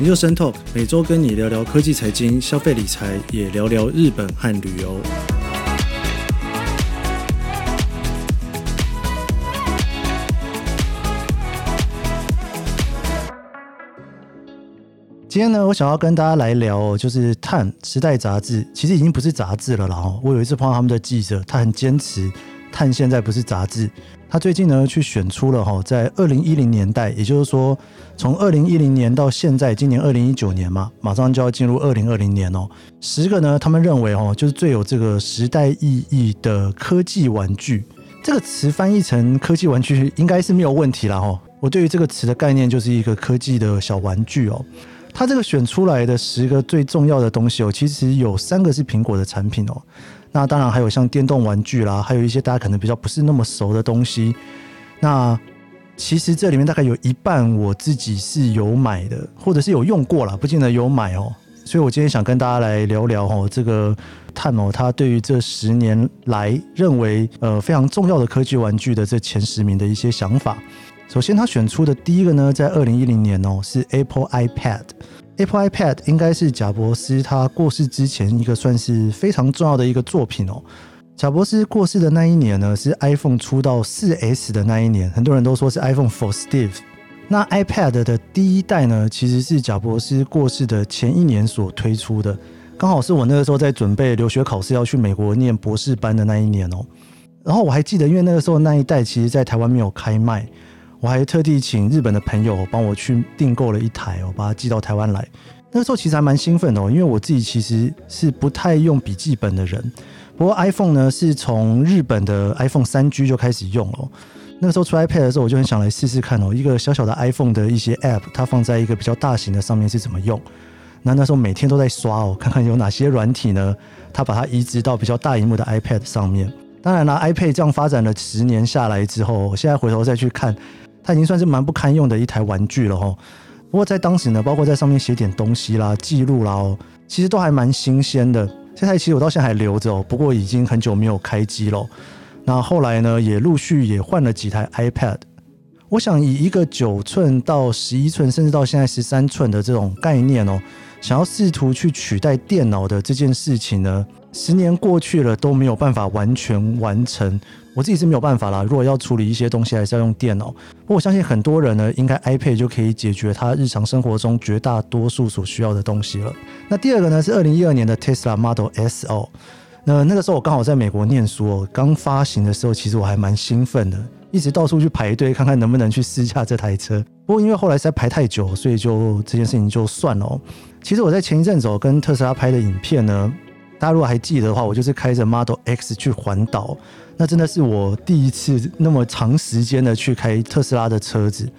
研究生 Talk 每周跟你聊聊科技、财经、消费、理财，也聊聊日本和旅游。今天呢，我想要跟大家来聊，就是《碳》时代杂志，其实已经不是杂志了。然后我有一次碰到他们的记者，他很坚持，《碳》现在不是杂志。他最近呢，去选出了哈，在二零一零年代，也就是说，从二零一零年到现在，今年二零一九年嘛，马上就要进入二零二零年哦。十个呢，他们认为哦，就是最有这个时代意义的科技玩具。这个词翻译成科技玩具，应该是没有问题啦哈。我对于这个词的概念，就是一个科技的小玩具哦。他这个选出来的十个最重要的东西哦，其实有三个是苹果的产品哦。那当然还有像电动玩具啦，还有一些大家可能比较不是那么熟的东西。那其实这里面大概有一半我自己是有买的，或者是有用过啦，不见得有买哦。所以我今天想跟大家来聊聊哦，这个探哦，他对于这十年来认为呃非常重要的科技玩具的这前十名的一些想法。首先，他选出的第一个呢，在二零一零年哦，是 Apple iPad。Apple iPad 应该是贾伯斯他过世之前一个算是非常重要的一个作品哦。贾伯斯过世的那一年呢，是 iPhone 出到四 S 的那一年，很多人都说是 iPhone for Steve。那 iPad 的第一代呢，其实是贾伯斯过世的前一年所推出的，刚好是我那个时候在准备留学考试要去美国念博士班的那一年哦。然后我还记得，因为那个时候那一代其实在台湾没有开卖。我还特地请日本的朋友帮我去订购了一台，我把它寄到台湾来。那个时候其实还蛮兴奋的，因为我自己其实是不太用笔记本的人。不过 iPhone 呢，是从日本的 iPhone 3G 就开始用了。那个时候出 iPad 的时候，我就很想来试试看哦，一个小小的 iPhone 的一些 App，它放在一个比较大型的上面是怎么用。那那时候每天都在刷哦，看看有哪些软体呢，它把它移植到比较大荧幕的 iPad 上面。当然啦，iPad 这样发展了十年下来之后，我现在回头再去看。它已经算是蛮不堪用的一台玩具了哈，不过在当时呢，包括在上面写点东西啦、记录啦哦，其实都还蛮新鲜的。这台其实我到现在还留着哦，不过已经很久没有开机了。那后来呢，也陆续也换了几台 iPad。我想以一个九寸到十一寸，甚至到现在十三寸的这种概念哦，想要试图去取代电脑的这件事情呢，十年过去了都没有办法完全完成。我自己是没有办法啦。如果要处理一些东西，还是要用电脑。不过我相信很多人呢，应该 iPad 就可以解决他日常生活中绝大多数所需要的东西了。那第二个呢，是二零一二年的 Tesla Model S 哦。那那个时候我刚好在美国念书哦，刚发行的时候，其实我还蛮兴奋的，一直到处去排队看看能不能去试驾这台车。不过因为后来实在排太久，所以就这件事情就算了哦。其实我在前一阵子跟特斯拉拍的影片呢，大家如果还记得的话，我就是开着 Model X 去环岛。那真的是我第一次那么长时间的去开特斯拉的车子。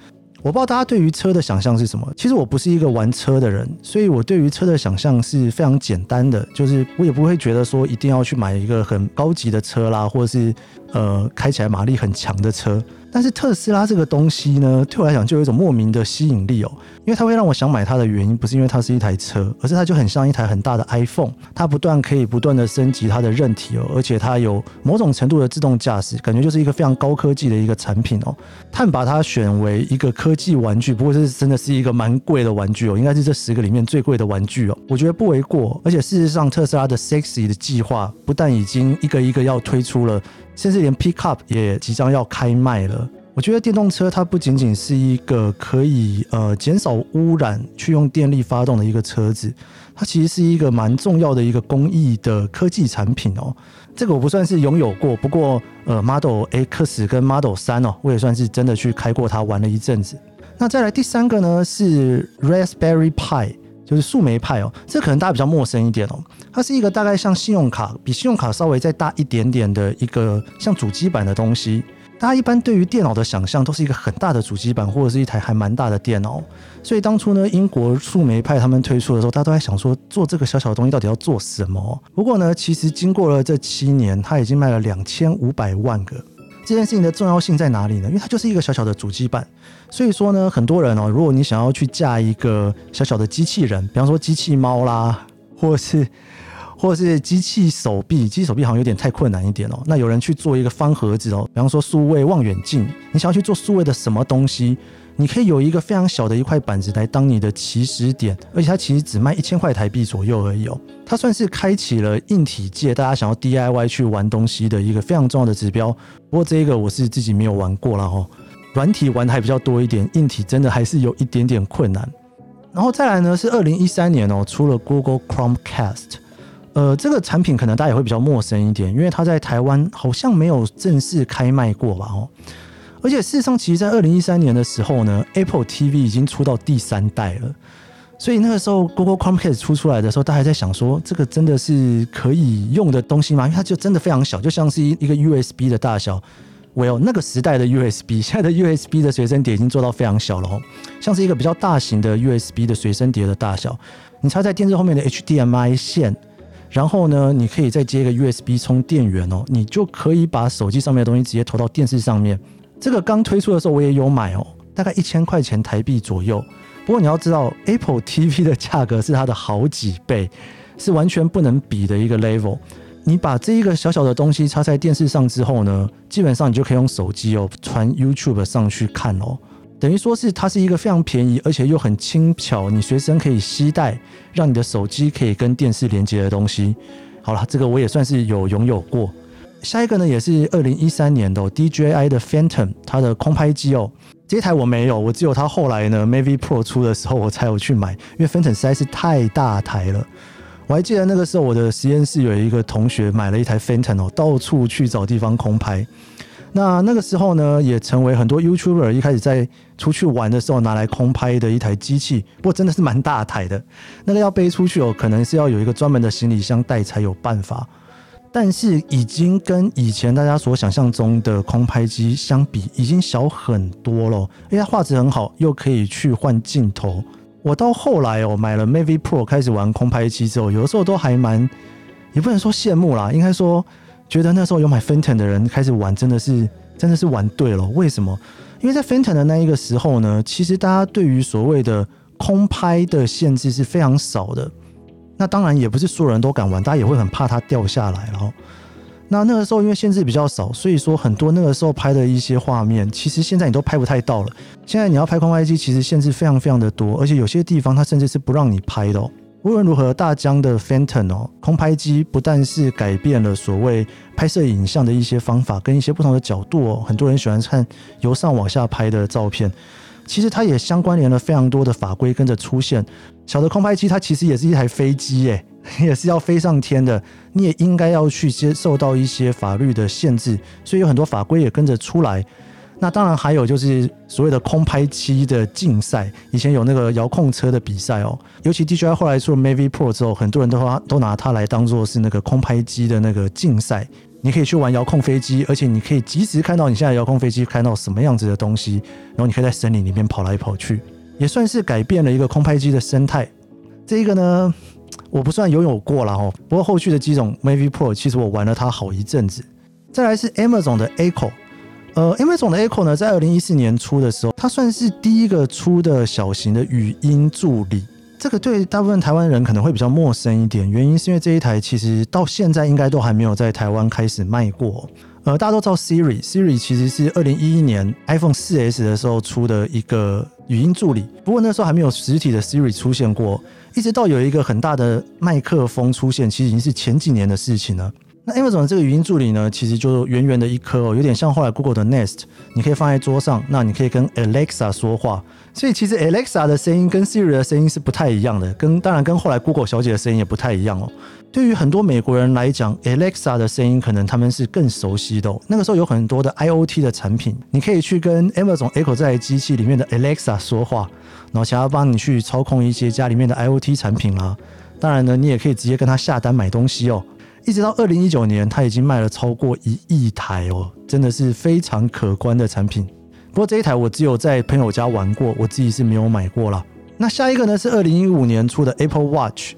我不知道大家对于车的想象是什么。其实我不是一个玩车的人，所以我对于车的想象是非常简单的，就是我也不会觉得说一定要去买一个很高级的车啦，或者是呃开起来马力很强的车。但是特斯拉这个东西呢，对我来讲就有一种莫名的吸引力哦，因为它会让我想买它的原因，不是因为它是一台车，而是它就很像一台很大的 iPhone，它不断可以不断的升级它的韧体哦，而且它有某种程度的自动驾驶，感觉就是一个非常高科技的一个产品哦。他们把它选为一个科技玩具，不过这是真的是一个蛮贵的玩具哦，应该是这十个里面最贵的玩具哦，我觉得不为过。而且事实上，特斯拉的 Sexy 的计划不但已经一个一个要推出了。甚至连 Pickup 也即将要开卖了。我觉得电动车它不仅仅是一个可以呃减少污染、去用电力发动的一个车子，它其实是一个蛮重要的一个公益的科技产品哦。这个我不算是拥有过，不过呃 Model X 跟 Model 3哦，我也算是真的去开过它玩了一阵子。那再来第三个呢是 Raspberry Pi。就是树莓派哦，这可能大家比较陌生一点哦。它是一个大概像信用卡，比信用卡稍微再大一点点的一个像主机板的东西。大家一般对于电脑的想象都是一个很大的主机板，或者是一台还蛮大的电脑。所以当初呢，英国树莓派他们推出的时候，大家都在想说，做这个小小的东西到底要做什么？不过呢，其实经过了这七年，它已经卖了两千五百万个。这件事情的重要性在哪里呢？因为它就是一个小小的主机板，所以说呢，很多人哦，如果你想要去架一个小小的机器人，比方说机器猫啦，或是或是机器手臂，机器手臂好像有点太困难一点哦。那有人去做一个方盒子哦，比方说数位望远镜，你想要去做数位的什么东西，你可以有一个非常小的一块板子来当你的起始点，而且它其实只卖一千块台币左右而已哦。它算是开启了硬体界大家想要 DIY 去玩东西的一个非常重要的指标。不过这一个我是自己没有玩过了哦，软体玩的还比较多一点，硬体真的还是有一点点困难。然后再来呢，是二零一三年哦，出了 Google Chromecast。呃，这个产品可能大家也会比较陌生一点，因为它在台湾好像没有正式开卖过吧？哦，而且事实上，其实，在二零一三年的时候呢，Apple TV 已经出到第三代了，所以那个时候 Google Chromecast 出出来的时候，大家还在想说，这个真的是可以用的东西吗？因为它就真的非常小，就像是一一个 USB 的大小。Well，那个时代的 USB，现在的 USB 的随身碟已经做到非常小了哦，像是一个比较大型的 USB 的随身碟的大小，你插在电视后面的 HDMI 线。然后呢，你可以再接一个 USB 充电源哦，你就可以把手机上面的东西直接投到电视上面。这个刚推出的时候我也有买哦，大概一千块钱台币左右。不过你要知道，Apple TV 的价格是它的好几倍，是完全不能比的一个 level。你把这一个小小的东西插在电视上之后呢，基本上你就可以用手机哦传 YouTube 上去看哦。等于说是它是一个非常便宜，而且又很轻巧，你随身可以携带，让你的手机可以跟电视连接的东西。好了，这个我也算是有拥有过。下一个呢，也是二零一三年的、哦、DJI 的 Phantom，它的空拍机哦。这台我没有，我只有它后来呢 Mavic Pro 出的时候我才有去买，因为 Phantom 实在是太大台了。我还记得那个时候我的实验室有一个同学买了一台 Phantom 哦，到处去找地方空拍。那那个时候呢，也成为很多 YouTuber 一开始在出去玩的时候拿来空拍的一台机器。不过真的是蛮大台的，那个要背出去哦，可能是要有一个专门的行李箱带才有办法。但是已经跟以前大家所想象中的空拍机相比，已经小很多了。因为它画质很好，又可以去换镜头。我到后来哦，买了 Mavic Pro 开始玩空拍机之后，有的时候都还蛮，也不能说羡慕啦，应该说。觉得那时候有买 Phantom 的人开始玩，真的是真的是玩对了。为什么？因为在 Phantom 的那一个时候呢，其实大家对于所谓的空拍的限制是非常少的。那当然也不是所有人都敢玩，大家也会很怕它掉下来。然后，那那个时候因为限制比较少，所以说很多那个时候拍的一些画面，其实现在你都拍不太到了。现在你要拍空拍机，其实限制非常非常的多，而且有些地方它甚至是不让你拍的哦。无论如何，大疆的 Phantom 哦，空拍机不但是改变了所谓拍摄影像的一些方法，跟一些不同的角度哦，很多人喜欢看由上往下拍的照片。其实它也相关联了非常多的法规跟着出现。小的空拍机它其实也是一台飞机耶，也是要飞上天的，你也应该要去接受到一些法律的限制，所以有很多法规也跟着出来。那当然还有就是所谓的空拍机的竞赛，以前有那个遥控车的比赛哦，尤其 DJI 后来出了 Mavic Pro 之后，很多人都都拿它来当做是那个空拍机的那个竞赛。你可以去玩遥控飞机，而且你可以及时看到你现在遥控飞机看到什么样子的东西，然后你可以在森林里面跑来跑去，也算是改变了一个空拍机的生态。这一个呢，我不算拥有过了哦，不过后续的机种 Mavic Pro 其实我玩了它好一阵子。再来是 Amazon 的 Echo。呃，Amazon 的 Echo 呢，在二零一四年出的时候，它算是第一个出的小型的语音助理。这个对大部分台湾人可能会比较陌生一点，原因是因为这一台其实到现在应该都还没有在台湾开始卖过。呃，大家都知道 Siri，Siri 其实是二零一一年 iPhone 四 S 的时候出的一个语音助理，不过那时候还没有实体的 Siri 出现过，一直到有一个很大的麦克风出现，其实已经是前几年的事情了。那 Amazon 这个语音助理呢，其实就圆圆的一颗哦，有点像后来 Google 的 Nest，你可以放在桌上，那你可以跟 Alexa 说话。所以其实 Alexa 的声音跟 Siri 的声音是不太一样的，跟当然跟后来 Google 小姐的声音也不太一样哦。对于很多美国人来讲，Alexa 的声音可能他们是更熟悉的哦。那个时候有很多的 IoT 的产品，你可以去跟 Amazon Echo 这台机器里面的 Alexa 说话，然后想要帮你去操控一些家里面的 IoT 产品啦。当然呢，你也可以直接跟他下单买东西哦。一直到二零一九年，它已经卖了超过一亿台哦，真的是非常可观的产品。不过这一台我只有在朋友家玩过，我自己是没有买过啦。那下一个呢是二零一五年出的 Apple Watch，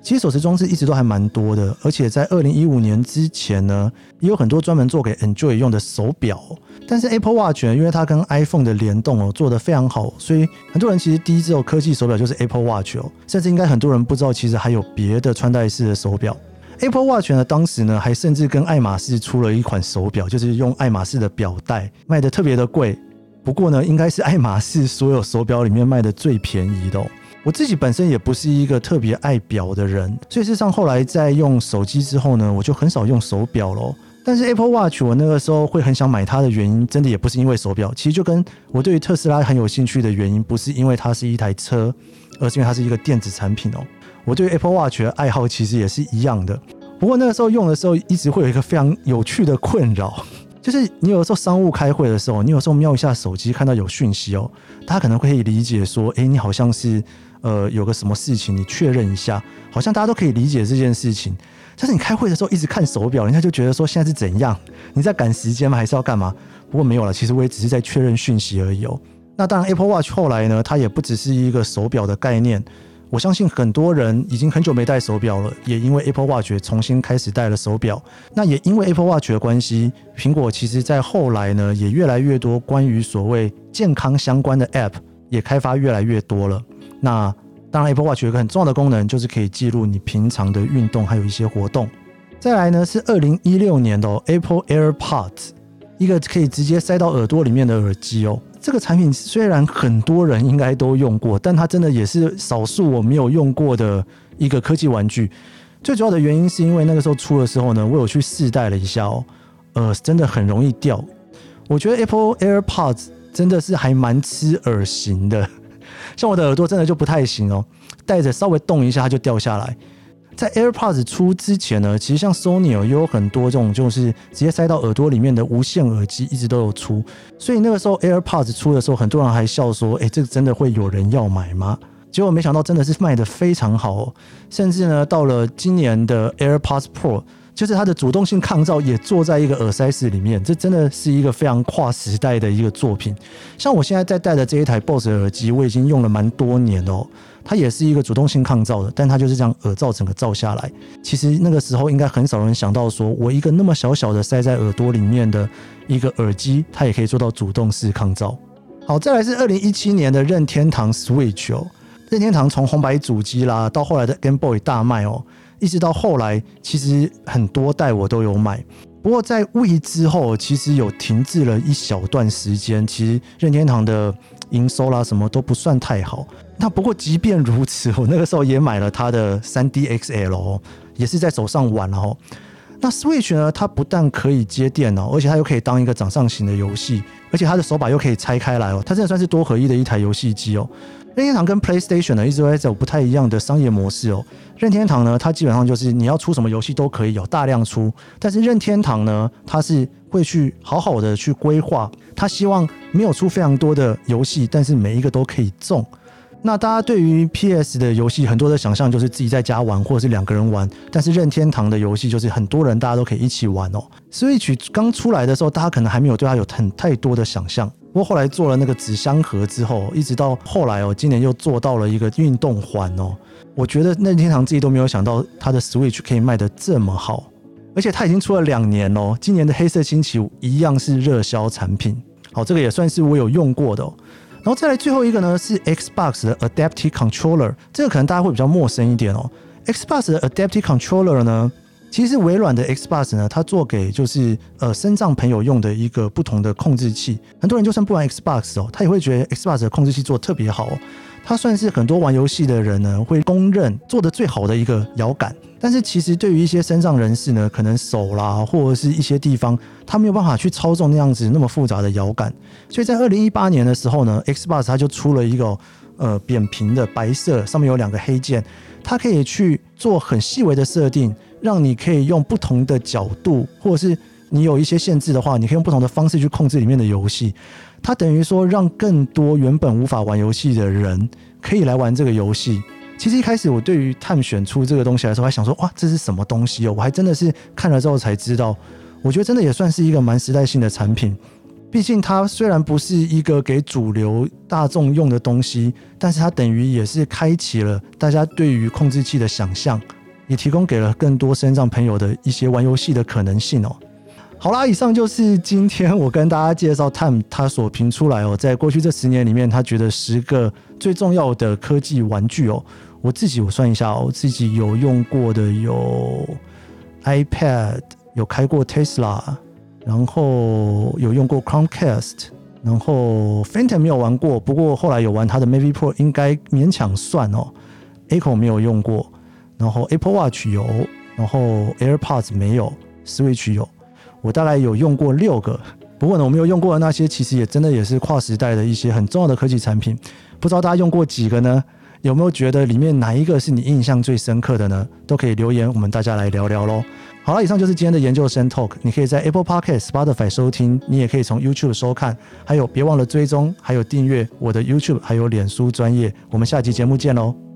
其实手持装置一直都还蛮多的，而且在二零一五年之前呢，也有很多专门做给 Enjoy 用的手表。但是 Apple Watch 呢，因为它跟 iPhone 的联动哦做得非常好，所以很多人其实第一只有科技手表就是 Apple Watch 哦，甚至应该很多人不知道，其实还有别的穿戴式的手表。Apple Watch 呢，当时呢还甚至跟爱马仕出了一款手表，就是用爱马仕的表带，卖得特别的贵。不过呢，应该是爱马仕所有手表里面卖的最便宜的哦。我自己本身也不是一个特别爱表的人，所以事实上后来在用手机之后呢，我就很少用手表咯。但是 Apple Watch 我那个时候会很想买它的原因，真的也不是因为手表，其实就跟我对于特斯拉很有兴趣的原因，不是因为它是一台车，而是因为它是一个电子产品哦。我对 Apple Watch 的爱好其实也是一样的。不过那个时候用的时候，一直会有一个非常有趣的困扰。就是你有时候商务开会的时候，你有时候瞄一下手机，看到有讯息哦，他可能会理解说，哎，你好像是呃有个什么事情，你确认一下，好像大家都可以理解这件事情。但是你开会的时候一直看手表，人家就觉得说现在是怎样？你在赶时间吗？还是要干嘛？不过没有了，其实我也只是在确认讯息而已哦。那当然，Apple Watch 后来呢，它也不只是一个手表的概念。我相信很多人已经很久没戴手表了，也因为 Apple Watch 重新开始戴了手表。那也因为 Apple Watch 的关系，苹果其实在后来呢，也越来越多关于所谓健康相关的 App 也开发越来越多了。那当然，Apple Watch 有一个很重要的功能，就是可以记录你平常的运动还有一些活动。再来呢，是二零一六年的 Apple AirPods，一个可以直接塞到耳朵里面的耳机哦。这个产品虽然很多人应该都用过，但它真的也是少数我没有用过的一个科技玩具。最主要的原因是因为那个时候出的时候呢，我有去试戴了一下哦，呃，真的很容易掉。我觉得 Apple AirPods 真的是还蛮吃耳型的，像我的耳朵真的就不太行哦，戴着稍微动一下它就掉下来。在 AirPods 出之前呢，其实像 Sony 也有很多这种就是直接塞到耳朵里面的无线耳机，一直都有出。所以那个时候 AirPods 出的时候，很多人还笑说：“哎，这个真的会有人要买吗？”结果没想到真的是卖得非常好哦。甚至呢，到了今年的 AirPods Pro，就是它的主动性抗噪也坐在一个耳塞式里面，这真的是一个非常跨时代的一个作品。像我现在在戴的这一台 BOSS 耳机，我已经用了蛮多年哦。它也是一个主动性抗噪的，但它就是这样耳罩整个罩下来。其实那个时候应该很少人想到，说我一个那么小小的塞在耳朵里面的一个耳机，它也可以做到主动式抗噪。好，再来是二零一七年的任天堂 Switch 哦，任天堂从红白主机啦，到后来的 Game Boy 大卖哦，一直到后来，其实很多代我都有买。不过在位之后，其实有停滞了一小段时间，其实任天堂的营收啦什么都不算太好。那不过即便如此，我那个时候也买了它的 3D XL，也是在手上玩哦。那 Switch 呢，它不但可以接电脑，而且它又可以当一个掌上型的游戏，而且它的手把又可以拆开来哦，它真的算是多合一的一台游戏机哦。任天堂跟 PlayStation 呢，一直都在走不太一样的商业模式哦。任天堂呢，它基本上就是你要出什么游戏都可以有大量出，但是任天堂呢，它是会去好好的去规划，它希望没有出非常多的游戏，但是每一个都可以中。那大家对于 PS 的游戏很多的想象就是自己在家玩或者是两个人玩，但是任天堂的游戏就是很多人大家都可以一起玩哦。Switch 刚出来的时候，大家可能还没有对它有很太多的想象。不过后来做了那个纸箱盒之后，一直到后来哦，今年又做到了一个运动环哦。我觉得任天堂自己都没有想到它的 Switch 可以卖得这么好，而且它已经出了两年哦。今年的黑色星期五一样是热销产品。好，这个也算是我有用过的哦。然后再来最后一个呢，是 Xbox 的 Adaptive Controller，这个可能大家会比较陌生一点哦。Xbox 的 Adaptive Controller 呢，其实微软的 Xbox 呢，它做给就是呃身障朋友用的一个不同的控制器。很多人就算不玩 Xbox 哦，他也会觉得 Xbox 的控制器做得特别好哦。它算是很多玩游戏的人呢会公认做得最好的一个摇杆，但是其实对于一些身障人士呢，可能手啦或者是一些地方，他没有办法去操纵那样子那么复杂的摇杆，所以在二零一八年的时候呢，Xbox 它就出了一个呃扁平的白色，上面有两个黑键，它可以去做很细微的设定，让你可以用不同的角度，或者是你有一些限制的话，你可以用不同的方式去控制里面的游戏。它等于说，让更多原本无法玩游戏的人可以来玩这个游戏。其实一开始我对于探选出这个东西来说，还想说哇，这是什么东西哦？我还真的是看了之后才知道。我觉得真的也算是一个蛮时代性的产品。毕竟它虽然不是一个给主流大众用的东西，但是它等于也是开启了大家对于控制器的想象，也提供给了更多身障朋友的一些玩游戏的可能性哦。好啦，以上就是今天我跟大家介绍 TIME 他所评出来哦，在过去这十年里面，他觉得十个最重要的科技玩具哦。我自己我算一下哦，自己有用过的有 iPad，有开过 Tesla，然后有用过 Chromecast，然后 Phantom 没有玩过，不过后来有玩它的 Mavic Pro，应该勉强算哦。Echo 没有用过，然后 Apple Watch 有，然后 AirPods 没有，Switch 有。我大概有用过六个，不过呢，我没有用过的那些，其实也真的也是跨时代的一些很重要的科技产品。不知道大家用过几个呢？有没有觉得里面哪一个是你印象最深刻的呢？都可以留言，我们大家来聊聊喽。好了，以上就是今天的研究生 Talk。你可以在 Apple Podcast、Spotify 收听，你也可以从 YouTube 收看。还有，别忘了追踪，还有订阅我的 YouTube，还有脸书专业。我们下期节目见喽。